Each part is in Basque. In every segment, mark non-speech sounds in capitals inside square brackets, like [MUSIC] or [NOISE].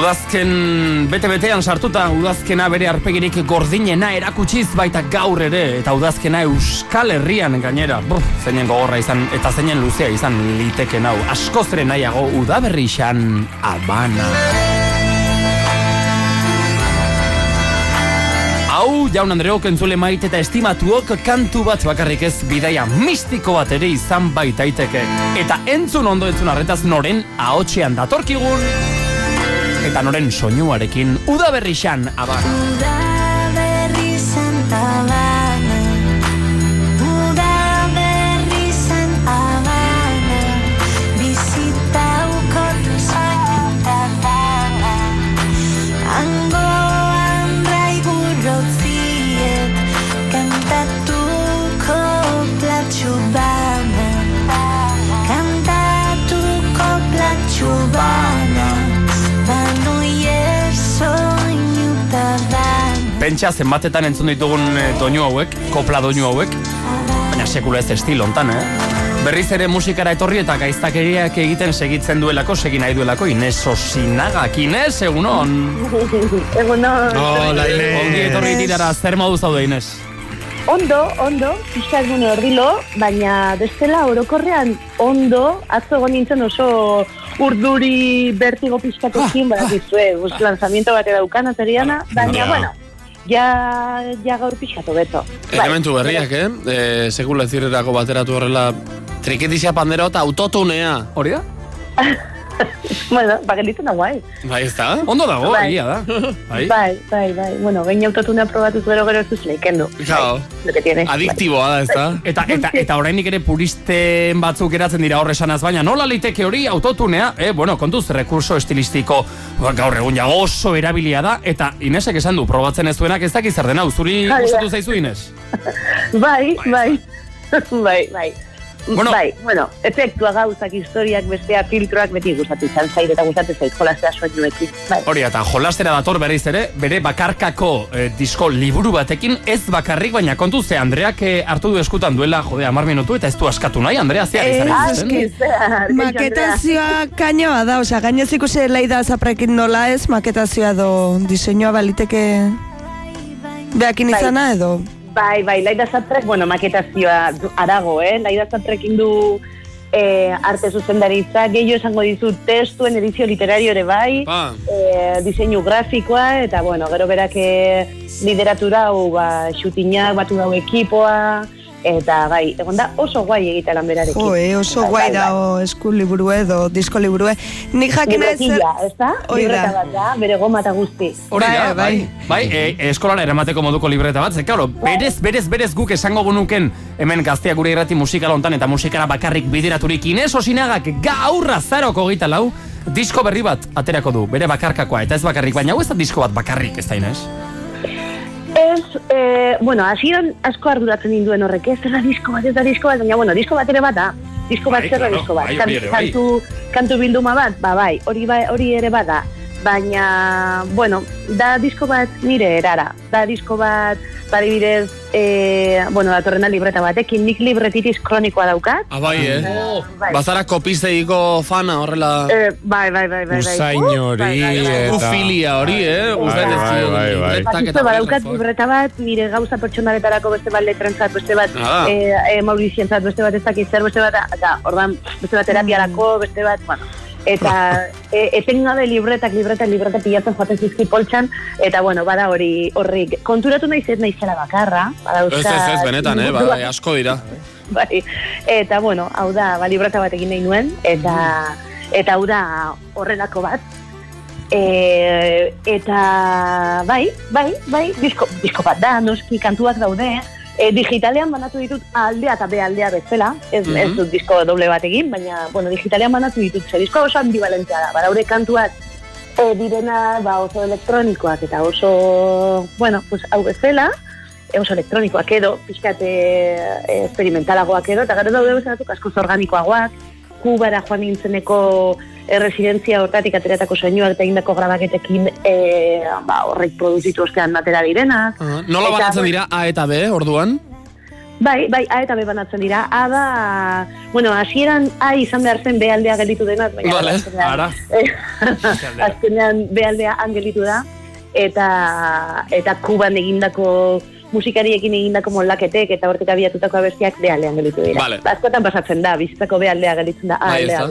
Udazken bete-betean sartuta, udazkena bere arpegirik gordinena erakutsiz baita gaur ere, eta udazkena euskal herrian gainera. Brr, zeinen gogorra izan, eta zeinen luzea izan liteken hau. Askozre nahiago udaberri xan abana. Hau, jaun Andreok entzule maite eta estimatuok kantu bat bakarrik ez bidaia mistiko bat ere izan baitaiteke. Eta entzun ondo entzun arretaz noren ahotxean datorkigun eta noren soinuarekin udaberri xan abar. Udaberri Pentsa zenbatetan entzun ditugun eh, doinu hauek, kopla doinu hauek, baina sekula ez estilo hontan, eh? Berriz ere musikara etorri eta gaiztakeriak egiten segitzen duelako, segin nahi duelako, Inez Osinagak, Inez, egunon! [LAUGHS] Egunon. Hola, Inez. Ongi etorri dirara, zer modu zaude, Inez? Ondo, ondo, pixka egune ordilo, baina bestela orokorrean ondo, atzo egon nintzen oso urduri bertigo pixkatekin, ah, badakizue, ah, lanzamiento bat edaukan ateriana, baina, Ja. bueno, ja, ja gaur pixkatu beto. Elementu berriak, eh? E, sekula zirerako bateratu horrela triketizia pandero eta autotunea. Hori da? [LAUGHS] [LAUGHS] bueno, bagelitzen da guai. Bai, ez da? Ondo dago, Bai. egia da. Bai. Bai, bai, bai. Bueno, gain autotunea probatu gero gero ez duz leikendu. Claro. Bai, lo que tiene. Adiktiboa da, ez da? Eta, eta, [LAUGHS] eta oraindik ere puristen batzuk geratzen dira horre esanaz, baina nola liteke hori autotunea, eh, bueno, kontuz, rekurso estilistiko ba, gaur egun ja oso erabilia da, eta Inesek esan du, probatzen ez duenak ez dakiz zer den hau, zuri Bai, gustatu bai. zaizu Ines? [LAUGHS] Bai, bai. bai, bai. Bueno. bai, bueno, efektua gauzak, historiak, bestea filtroak beti gustatu izan zait eta gustatu zait jolastea soinuekin. Bai. Hori, eta jolastera dator berriz ere, bere bakarkako eh, disko liburu batekin, ez bakarrik, baina kontu ze Andreak eh, hartu du eskutan duela, jode, amar minutu, eta ez du askatu nahi, Andrea, Ez, izan eski, zer, Maketazioa kainoa da, osea, gainez ikusi laida zaprekin nola ez, maketazioa do diseinua baliteke beakin Bai. izana edo. Bai, bai, Laida Zatrek, bueno, maketazioa arago, eh? Laida Zatrek indu eh, arte zuzendaritza, gehiago esango dizu testuen edizio literario ere bai, Pa. eh, diseinu grafikoa, eta bueno, gero berak eh, lideratura hau, ba, shootingak batu dau ekipoa, eta bai, egon da oso guai egita lan berarekin. Jo, eh, oso Bai, guai bai, da o, esku liburu edo, disko liburu Nik jakin ez ez da? Libreta bat da, bere goma eta guzti. Hori da, Bai, bai. Bai, e, eskolara eramateko moduko libreta bat, ze, claro, berez, berez, berez guk esango gunuken hemen gazteak gure irrati musikal hontan eta musikara bakarrik bideraturik Inez Osinagak gaurra zaroko gita lau, disko berri bat aterako du, bere bakarkakoa, eta ez bakarrik, baina hau ez da disko bat bakarrik, ez da Inez? Ez, eh, bueno, hasieran asko arduratzen ninduen horrek, ez da disko bat, ez da disko bat, baina, bueno, disko bat ere bat da. Disko bat Bai, zer da claro, disko bat. bai, bai. kantu, kantu bilduma bat, ba, bai, hori, bai, hori ere bada. Baina, bueno, da disko bat nire erara. Da disko bat, badibidez, eh, bueno, datorrena libreta batekin, nik libretitis kronikoa daukat. Ah, bai, eh? bai. Bazara kopisteiko fana horrela... Eh, bai, bai, bai, bai, bai. Usain Uh, hori bai, bai, bai. eta... Ufilia hori, eh? Bai, dio, bai, bai. libretak Bakizu, eta badaukat libreta bat, nire gauza pertsonaretarako beste bat letrentzat, beste bat Ah. eh, eh, Maurizientzat, beste bat ez dakit zer, beste bat, eta ordan, beste bat terapiarako, beste bat, bueno, eta [LAUGHS] e, etengabe libretak, libretak, libretak pilatzen joaten zizki poltsan, eta bueno, bada hori horrik, konturatu nahi zet naizela bakarra, Ez, ez, ez, benetan, eh? Ba, bai, asko dira. [LAUGHS] bai. Eta, bueno, hau da, ba, libreta bat egin nahi nuen, eta, eta hau da horrelako bat. E, eta, bai, bai, bai, disko, disko bat da, noski kantuak daude, e, digitalean banatu ditut aldea eta be aldea bezala, ez, Mhm. ez dut disko doble bat egin, baina, bueno, digitalean banatu ditut, ze disko oso ambivalentea da, badaure kantuak e, direna ba, oso elektronikoak eta oso, bueno, pues, hau bezala, e, oso elektronikoak edo, pixkat e, e, experimentalagoak edo, eta gero daude bezalatuk askoz organikoagoak, kubara joan nintzeneko e, residentzia hortatik ateratako soinuak eta egindako grabaketekin e, ba, horrek produzitu ostean atera direnak. Ah, Nola Eta, banatzen dira A eta B, orduan? Bai, bai, A eta B banatzen dira. A da, bueno, hasieran A izan behar zen B aldea gelditu denaz, baina Vale, ara. [LAUGHS] Azkenean B aldea han gelditu da, eta, eta Kuban egindako musikariekin egindako moldaketek eta hortik abiatutako abestiak B aldean gelditu dira. Vale. Askotan pasatzen da, bizitzako B aldea gelditzen da Bai, aldea.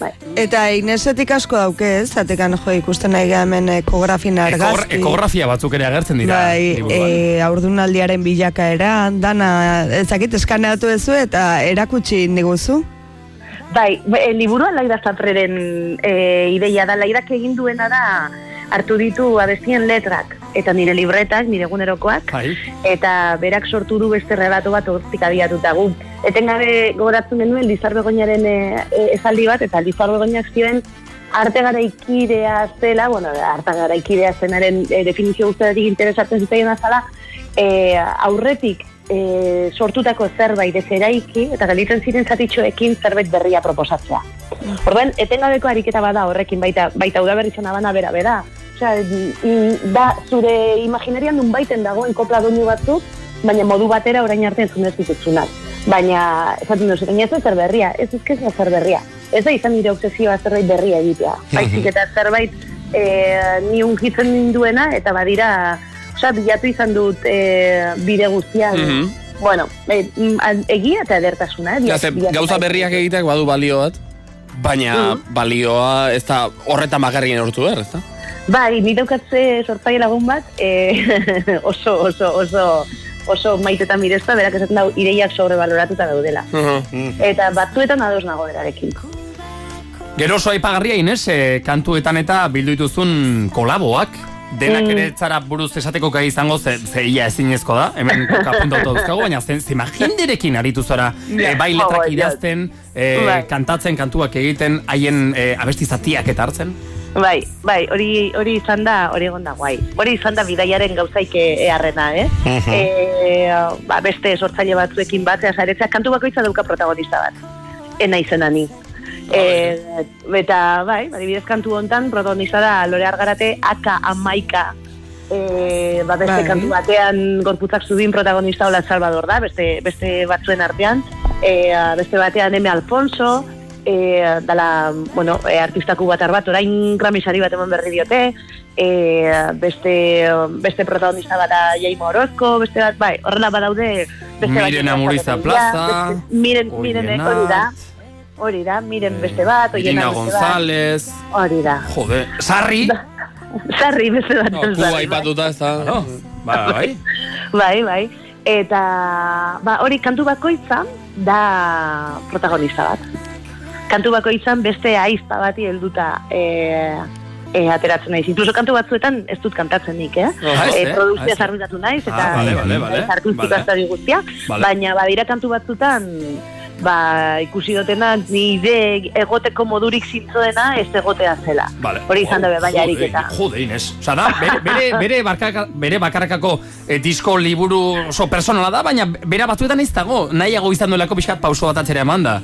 Bai. Eta Inesetik asko dauke ez, zatekan jo ikusten nahi hemen ekografin Ekor, argazki. ekografia batzuk ere agertzen dira. Bai, e, aurdunaldiaren bilakaera, dana, ezakit eskaneatu ezu eta erakutsi indiguzu. Bai, e, liburua Laida Zapreren e, ideia da. Laidak egin duena da hartu ditu abestien letrak eta nire libretak, nire egunerokoak, Bai. eta berak sortu du beste relato bat hortik abiatuta gu. Etengabe gogoratzen genuen Lizar Begoñaren e, e, esaldi bat, eta Lizar Begoñak zioen arte garaikidea zela, bueno, arte garaikidea zenaren e, definizio guztiatik interesatzen zitzaien azala, e, aurretik e, sortutako zerbait ez eraiki, eta gelditzen ziren zatitxoekin zerbait berria proposatzea. Orduan, etengabeko ariketa bada horrekin baita, baita udaberritzen abana bera bera. Osea, mm, da zure imaginarian nun baiten dagoen kopla doinu batzuk, baina modu batera orain arte entzun ez ditutzunak. Baina, esaten duzu, baina ez da zer berria, ez ez ez zer berria. Ez da izan nire obsesioa zerbait berria egitea. Baizik eta zerbait e, ni unkitzen ninduena, eta badira, osea, bilatu izan dut e, bide guztian. Mhm. Bueno, e, mm, an- egia eta edertasuna, eh? Ja, ze, bilatu gauza berriak egiteak badu balio bat, baina balioa ez da horretan bakarrien hortu behar, ez da? Bai, ni daukatze sortzaile lagun bat, e, [LAUGHS] oso, oso, oso, oso maitetan mirezta, berak esaten dau, ideiak sobrevaloratuta daudela. Eta batzuetan ados nago berarekin. Gero oso aipagarria Ines, e, kantuetan eta bildu dituzun kolaboak. Denak Mm. ere zara buruz esateko gai izango, ze, ze ia ezinezko da, hemen kapuntauta dauzkagu, baina zen, zima jenderekin aritu zara, e, bai letrak Oh, idazten, e, kantatzen, kantuak egiten, haien e, abesti zatiak eta hartzen. Bai, bai, hori hori izan da, hori egon da guai. Hori izan da bidaiaren gauzaik eharrena, eh? e, ba, beste sortzaile batzuekin batzea zaretzea, kantu bakoitza dauka protagonista bat. Ena izena ni. E, eta, bai, adibidez kantu hontan protagonista da Lore Argarate aka amaika e, ba, beste Bai. kantu batean gorputzak zubin protagonista Ola Salvador da, beste, beste batzuen artean, e, beste batean Eme Alfonso, e, dala, bueno, e, artistaku bat bat, orain gramisari bat eman berri diote, e, beste, beste protagonista bat da Jaime Orozko, beste bat, bai, horrela badaude beste bat- Miren Amuriza Plaza, beste- miren, miren, hori da, hori da, miren beste bat, Irina González, hori da. jode, Sarri, Sarri beste bat. No, Sarri, Kuba bai. ipatuta ez da. no, ba, bai. [LAUGHS] Bai, bai. Eta, ba, hori kantu bakoitza da protagonista bat. Kantu bakoitzan beste aizpa bati helduta e, e, ateratzen naiz. Incluso kantu batzuetan ez dut kantatzen nik, eh? Ez, e, eh? produzioa Ah, naiz, eta Ah, ez artistiko Bale. aztari guztia, Bale. baina badira kantu batzutan ba, ikusi dutena ni ide egoteko modurik zintzoena ez egotea zela. Vale. Hori izan da be, bai Jode, ariketa. Jode, Ines. Osa da, bere, bere, bere, barkaka, bere bakarrakako eh, disko liburu oso personala da, baina bera batzuetan ez dago, nahiago izan duelako pixkat pauso bat atzera eman da.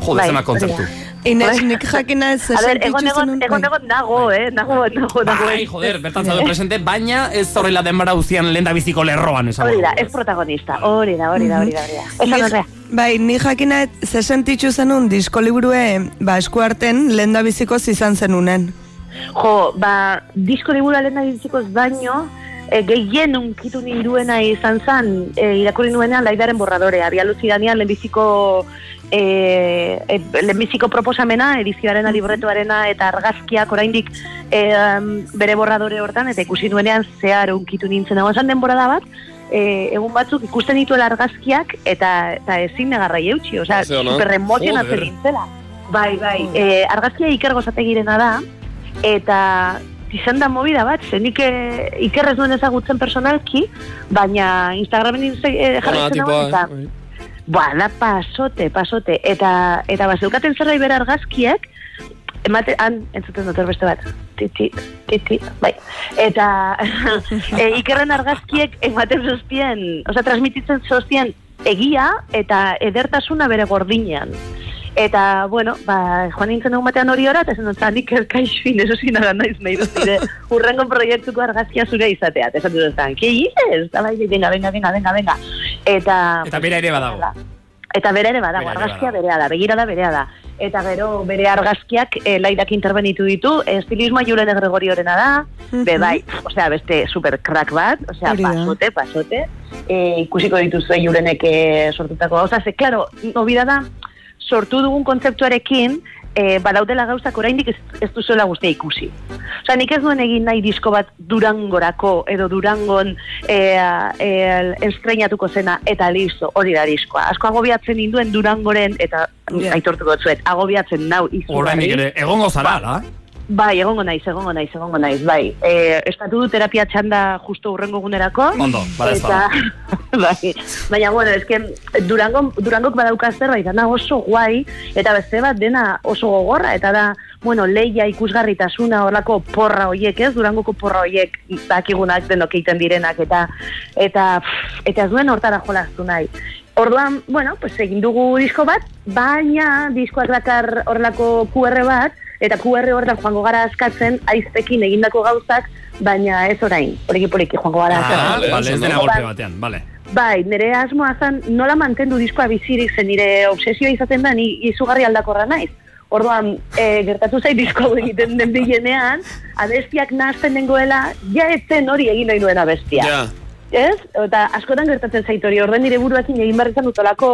Jode, Bai, hori kontzertu. da. Inez, Bai. nik jakina ez A ber, egon egon, nago, eh? Nago, nago, nago. Bai, joder, bertan zaude presente, baina ez horrela denbara uzian lehen da biziko lerroan. Hori da, ez protagonista. Hori da, hori da, hori da, hori da. Bai, ni jakina ez- ze sentitzu zenun disko liburue ba, eskuarten lehen da bizikoz izan zenunen. Jo, ba, disko libura lehen bizikoz baino, e, gehien unkitu ninduena izan zen, e, irakurri nuenean laidaren borradorea. Bialuzi danean lehenbiziko e, e, lehenbiziko proposamena, edizioarena, libretoarena eta argazkiak oraindik e, bere borradore hortan, eta ikusi nuenean zehar unkitu nintzen. Hau esan denborada bat, e, egun batzuk ikusten dituela argazkiak eta, eta ezin negarrai eutxi, osea, Ze ona. super emozionatzen Joder. nintzela. Bai, bai, e, argazkia Iker Gozategirena da, eta izan da movida bat, ze nik e, Iker ez nuen ezagutzen personalki, baina Instagramen e, jarraitzen nagoen, eta, eh? Ba, pasote, pasote. Eta, eta bazeukaten zerbait bere argazkiek, emate, han, entzuten dut beste bat. Titi, titi, bai. Eta, [LAUGHS] e, ikerren argazkiek ematen zoztien, oza, transmititzen zoztien egia eta edertasuna bere gordinean. Eta, bueno, ba, joan nintzen egun batean hori ora, eta esan dut, nik erkaixuin, eso zina naiz nahi dut zire, urrengo proiektuko argazkia zure izatea. Esan dut, ¿qué dices? Eta bai, venga, venga, venga, venga, venga. Eta, Eta bera ere badago. Eta bere ere badago, Bera argazkia berea da, begira da berea da. Eta gero bere argazkiak e, laidak intervenitu ditu, estilismoa Julene Gregoriorena da, be bai, osea, beste super crack bat, osea, pasote, pasote, e, ikusiko dituzue Julenek e, sortutako gauza, ze, klaro, nobida da, sortu dugun kontzeptuarekin, e, badaudela gauzak oraindik ez, ez duzuela guztia ikusi. Osea, nik ez nuen egin nahi disko bat durangorako, edo durangon e, e, estrenatuko zena, eta listo, hori da diskoa. Asko agobiatzen ninduen durangoren, eta Ja. aitortuko zuet, agobiatzen nau izugarri. Oraindik ere, egongo zara, da? Bai, egongo naiz, egongo naiz, egongo naiz, bai. E, estatu du terapia txanda justo urrengo egunerako. Ondo, bada Eta, [LAUGHS] bai, baina, bueno, eske Durango, Durangok badauka zerbait, dana oso guai, eta beste bat dena oso gogorra, eta da, bueno, leia ikusgarritasuna horlako porra hoiek, ez? Durangoko porra hoiek dakigunak denok egiten direnak, eta eta pff, eta ez duen hortara jolastu nahi. Orduan, bueno, pues egin dugu disko bat, baina diskoak dakar horrelako QR bat, eta QR horretan joango gara askatzen aizpekin egindako gauzak, baina ez orain, poliki poliki joango gara Ah, askatzen. vale, vale, ez dena ondo. golpe batean, vale. Bai, nire asmoa zen nola mantendu diskoa bizirik zen nire obsesioa izaten da ni izugarri aldakorra naiz. Orduan, e, gertatu zait disko egiten den bilenean, abestiak nazten dengoela, ja ez zen hori egin nahi nuen abestia. Ja. Ez? Eta askotan gertatzen zait hori, orden nire buruakin egin behar izan dutolako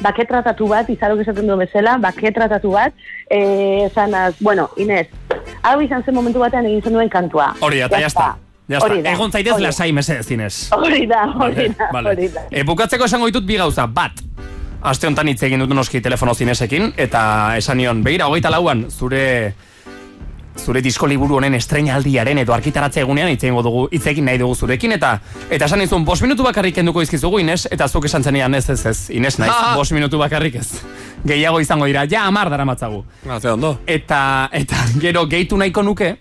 baketratatu bat, izarok esaten du bezala, baketratatu bat, e, esanaz, bueno, Inez, hau izan zen momentu batean egin zenuen kantua. Hori eta jazta. Jazta, Hori da, egon zaitez lasai mesedez zinez. Hori da, hori da, vale. hori da. E, bukatzeko esango ditut bi gauza, bat. Aste honetan hitz egin dut noski telefono zinesekin, eta esan nion, begira, hogeita lauan, zure zure disko liburu honen estreinaldiaren edo arkitaratze egunean hitz egingo dugu hitz egin nahi dugu zurekin eta eta esan dizun 5 minutu bakarrik kenduko dizkizugu Ines eta zuk esan zenean ez ez ez. Ines naiz Ah. 5 minutu bakarrik ez. Gehiago izango dira. Ja 10 daramatzagu. Ah, ze ondo. eta eta gero gehitu nahiko nuke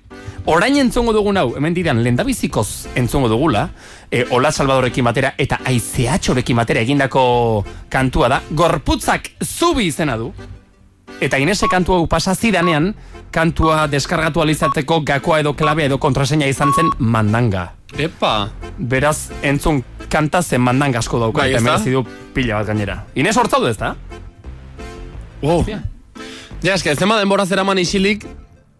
orain entzongo dugun hau hemen diran lendabizikoz entzongo dugula e, Ola Salvadorekin batera eta Aizeatxorekin batera egindako kantua da. Gorputzak zubi izena du eta Inese kantu hau pasa zidanean kantua deskargatu alizateko gakoa edo klabe edo kontraseina izan zen mandanga Epa. beraz entzun kanta zen mandanga asko dauka Bai, eta merezi du pila bat gainera Ines hortzaude ez da? Wow. Ja, eske, ez tema denbora zeraman isilik,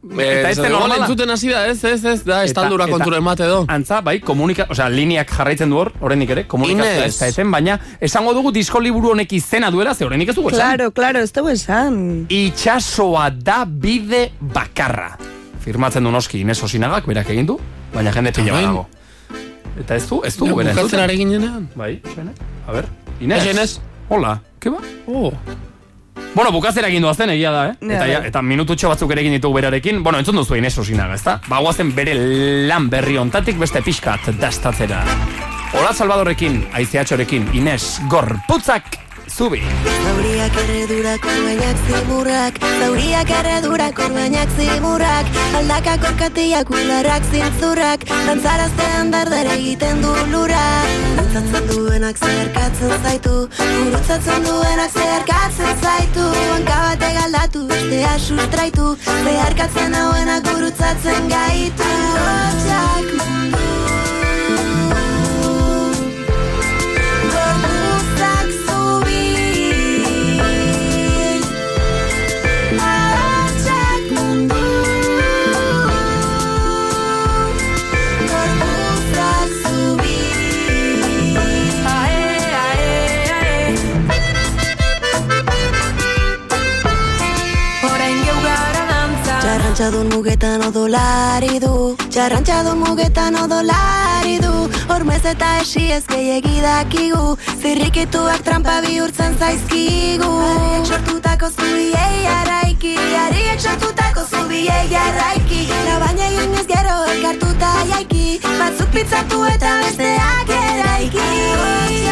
Eta ez eh, igual normala. entzuten hasi da, ez, ez, ez, da, estaldura kontura emate edo. Antza, bai, komunika, osea, lineak jarraitzen du hor, oraindik ere, komunikazioa ez da eten, baina esango dugu disko liburu honek izena duela, ze oraindik ez dugu esan. Claro, claro, ez dugu esan. Itxasoa da bide bakarra. Firmatzen du noski Ines Osinagak, berak egin du, baina jende pila badago. Eta ez du, ez du, bera bukatzen ari ginenean. Bai, Xene? A ber, Ines. Ines. Hola, ke ba? Oh. Bueno, bukatzera egin duazen egia da, eh? Ja, Eta, ja, bai. eta minututxo batzuk ere egin ditugu berarekin. Bueno, entzun duzu Ines Osinaga, ezta? Ba, guazen bere lan berri ontatik beste pixkat dastatzera. Hola Salvadorrekin, Aizeatxorekin, Ines Gorputzak zubi. Zauriak erredurak orbainak zimurrak Zauriak erredurak orbainak zimurrak Aldakak orkatiak ularrak zintzurrak Dantzaraztean dardar egiten du lura Dantzatzen duenak zeharkatzen zaitu Gurutzatzen duenak zeharkatzen zaitu Hanka batek aldatu, bestea sustraitu Zeharkatzen hauenak gurutzatzen gaitu. Hotxak mundu Txarrantxadun mugetan odolari du Txarrantxadun mugetan odolari du Hormez eta esi ez gehiagi dakigu. Zirrikituak trampa bihurtzen zaizkigu. Ariek sortutako zubiei araiki. Ariek sortutako zubiei araiki. Labaina egin ez gero elkartuta jaiki. Batzuk pitzatu eta besteak eraiki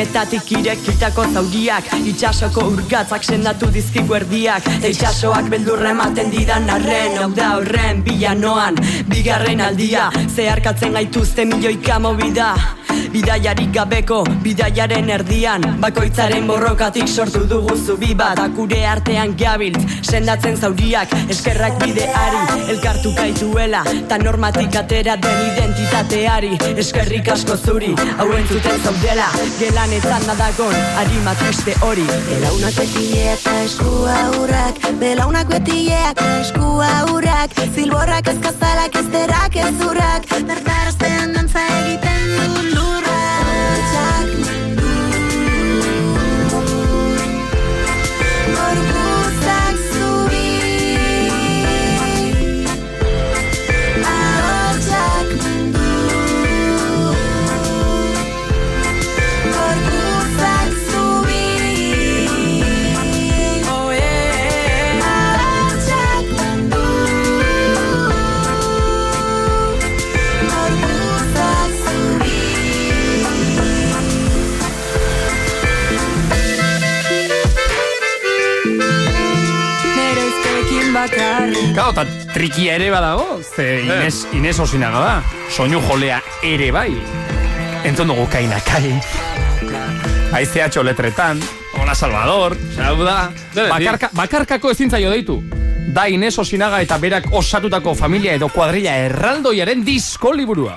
Zabarrenetatik irekitako zauriak Itxasoko urgatzak sendatu dizkiku erdiak. Eta itxasoak beldurra ematen didan arren Hau da horren bilanoan. Bigarren aldia Zeharkatzen gaituzte milioika mobida Bidaiarik gabeko, bidaiaren erdian. Bakoitzaren borrokatik sortu dugu zubi bat. Akure artean gabiltz, sendatzen zauriak Eskerrak bideari, elkartu gaituela Ta normatik atera den identitateari. Eskerrik asko zuri, hauen zuten zaudela. Gelanetan nadagon, harima triste hori. Belaunak beti eta eskua urrak Belaunak beti eta eskua urrak Zilborrak ezkazalak ezterak ezurrak Bertaraztean Claro, eta trikia ere badago, ze Ines, Ines osinaga da, soinu jolea ere bai. Entzun dugu kaina kai. Aizea txoletretan, hola Salvador, hau da, bakarka, bakarkako ezin zaio deitu. Da Ines osinaga eta berak osatutako familia edo kuadrilla erraldoiaren disko liburua.